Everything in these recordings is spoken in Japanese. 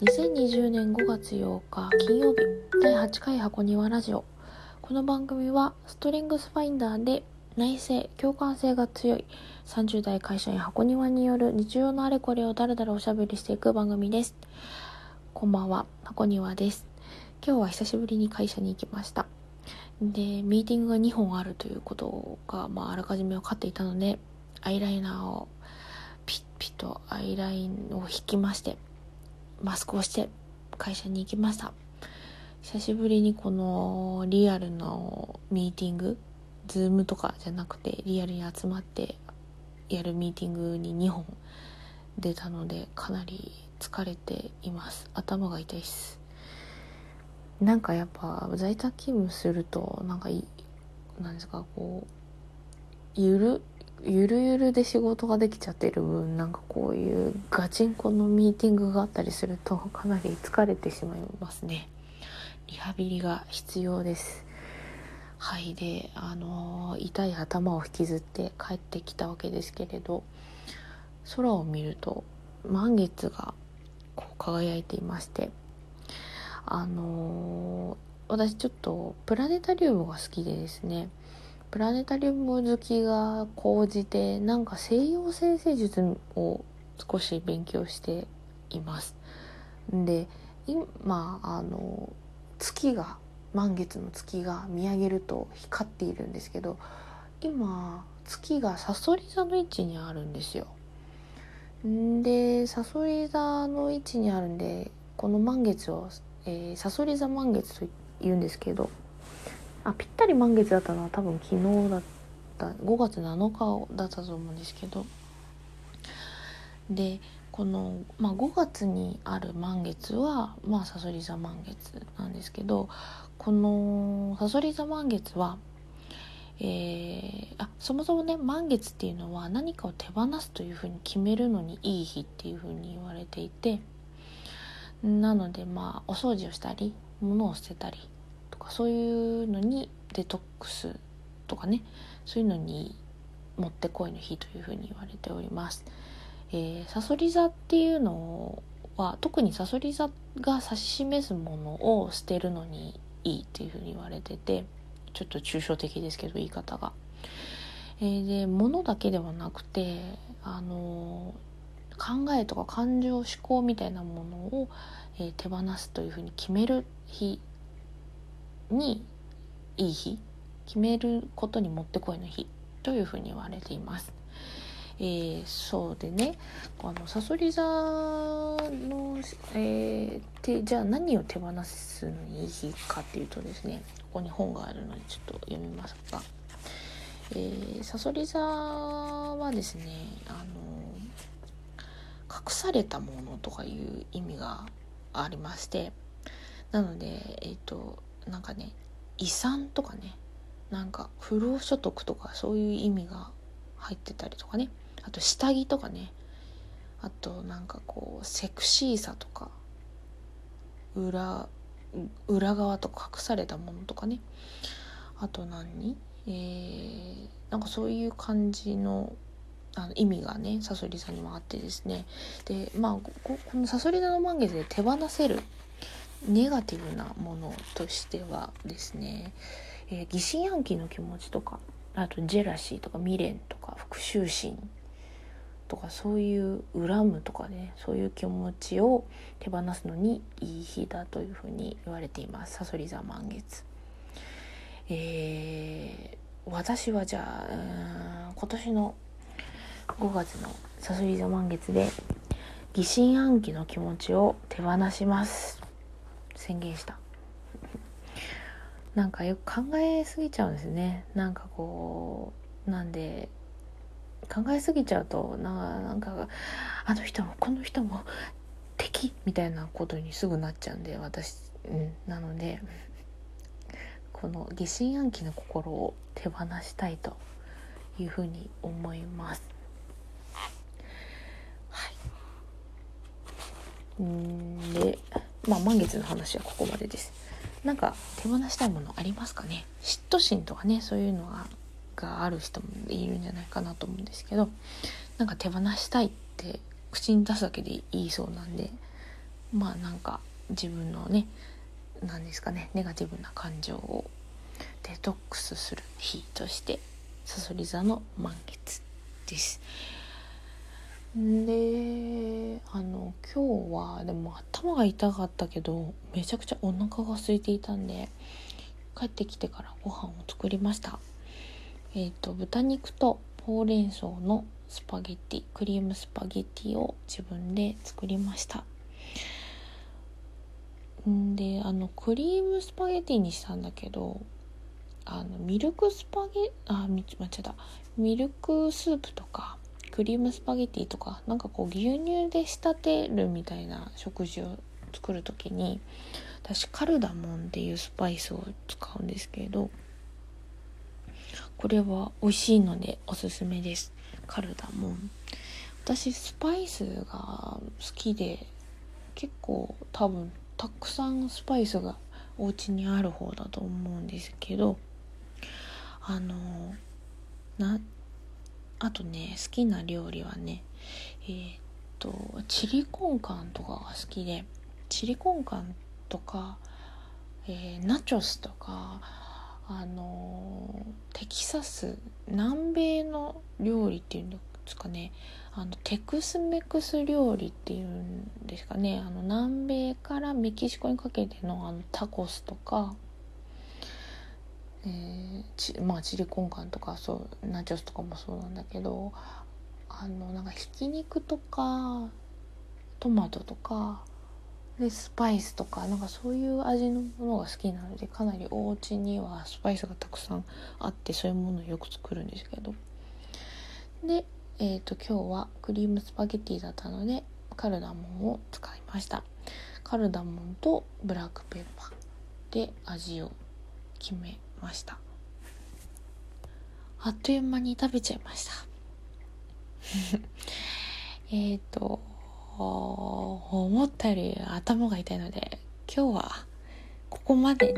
2020年5月8日金曜日第8回箱庭ラジオ。この番組はストリングスファインダーで内政共感性が強い30代会社員箱庭による日常のあれこれをだらだらおしゃべりしていく番組です。こんばんは箱庭です。今日は久しぶりに会社に行きました。でミーティングが2本あるということが、まあ、あらかじめ分かっていたのでアイライナーをピッピとアイラインを引きましてマスクをして会社に行きました。久しぶりにこのリアルのミーティングズームとかじゃなくてリアルに集まってやるミーティングに2本出たのでかなり疲れています。頭が痛いです。なんかやっぱ在宅勤務するとなんかいなんですかこうゆるゆるゆるで仕事ができちゃってる分なんかこういうガチンコのミーティングがあったりするとかなり疲れてしまいますね。リハビリが必要です。はい。であの痛い頭を引きずって帰ってきたわけですけれど空を見ると満月がこう輝いていましてあの私ちょっとプラネタリウムが好きでですねプラネタリウム好きが高じてなんか西洋占星術を少し勉強しています。で今あの月が満月の月が見上げると光っているんですけど今月がさそり座の位置にあるんですよ。でさそり座の位置にあるんでこの満月をえー、さそり座満月と言うんですけどあぴったり満月だったのは多分昨日だった。5月7日だったと思うんですけど。でこの、まあ、5月にある満月はまあさそり座満月なんですけどこのさそり座満月はえー、あそもそもね満月っていうのは何かを手放すというふうに決めるのにいい日っていうふうに言われていて。なのでまあお掃除をしたり物を捨てたりかそういうのにデトックスとかねそういうのにもってこいの日というふうに言われております。えー、サソリ座っていうのは特にサソリ座が指し示すものを捨てるのにいいっていうふうに言われててちょっと抽象的ですけど言い方が。えー、で物だけではなくてあのー考えとか感情思考みたいなものを、えー、手放すというふうに決める日にいい日決めることにもってこいの日というふうに言われています。えー、そうでねあのさそり座の、えー、じゃあ何を手放すのにいい日かっていうとですねここに本があるのでちょっと読みますが、えー、さそり座はですねあの隠されたものとかいう意味がありましてなのでえっ、ー、となんかね遺産とかねなんか不労所得とかそういう意味が入ってたりとかね。あと下着とかね。あとなんかこうセクシーさとか裏裏側とか隠されたものとかね。あと何？えー、なんかそういう感じのあの意味がねさそり座にもあってですね。でまあこのさそり座の満月で手放せるネガティブなものとしてはですね、えー、疑心暗鬼の気持ちとかあとジェラシーとか未練とか復讐心とかそういう恨むとかねそういう気持ちを手放すのにいい日だというふうに言われていますさそり座満月。えー、私はじゃあ今年の5月のさそり座満月で疑心暗鬼の気持ちを手放します宣言した。なんかよく考えすぎちゃうんですね。なんかこうなんで考えすぎちゃうとなんかあの人もこの人も敵みたいなことにすぐなっちゃうんで私、うん、なのでこの疑心暗鬼の心を手放したいというふうに思います。はい。んでまあ満月の話はここまでですなんか手放したいものありますかね？嫉妬心とかねそういうのががある人もいるんじゃないかなと思うんですけどなんか手放したいって口に出すだけでいいそうなんでまあなんか自分のね何ですかねネガティブな感情をデトックスする日としてさそり座の満月です。であの今日はでも頭が痛かったけどめちゃくちゃお腹が空いていたんで帰ってきてからご飯を作りました。えっ、ー、と豚肉とほうれん草のスパゲッティクリームスパゲッティを自分で作りました。んであのクリームスパゲッティにしたんだけどあのミルクスパゲあ間違えた。ミルクスープとかクリームスパゲティとかなんかこう牛乳で仕立てるみたいな食事を作る時に私カルダモンっていうスパイスを使うんですけどこれは美味しいのでおすすめです。カルダモン。私スパイスが好きで結構多分たくさんスパイスがお家にある方だと思うんですけどあのなあとね好きな料理はねえー、っとチリコンカンとかが好きでチリコンカンとか、えー、ナチョスとかあのテキサス南米の料理っていうんですかね。あのテクスメクス料理っていうんですかね。あの南米からメキシコにかけてのあのタコスとか。えー、ちまあチリコンカンとかそうナチョスとかもそうなんだけどあのなんかひき肉とかトマトとかでスパイスとかなんかそういう味のものが好きなのでかなりお家にはスパイスがたくさんあってそういうものをよく作るんですけど。で、えーと、今日はクリームスパゲティだったのでカルダモンを使いました。カルダモンとブラックペッパーで味を決めました。あっという間に食べちゃいました。えっと思ったより頭が痛いので今日はここまで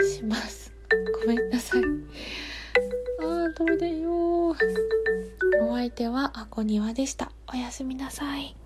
にします。ごめんなさい。あーダメだよお相手はあこにわでした。おやすみなさい。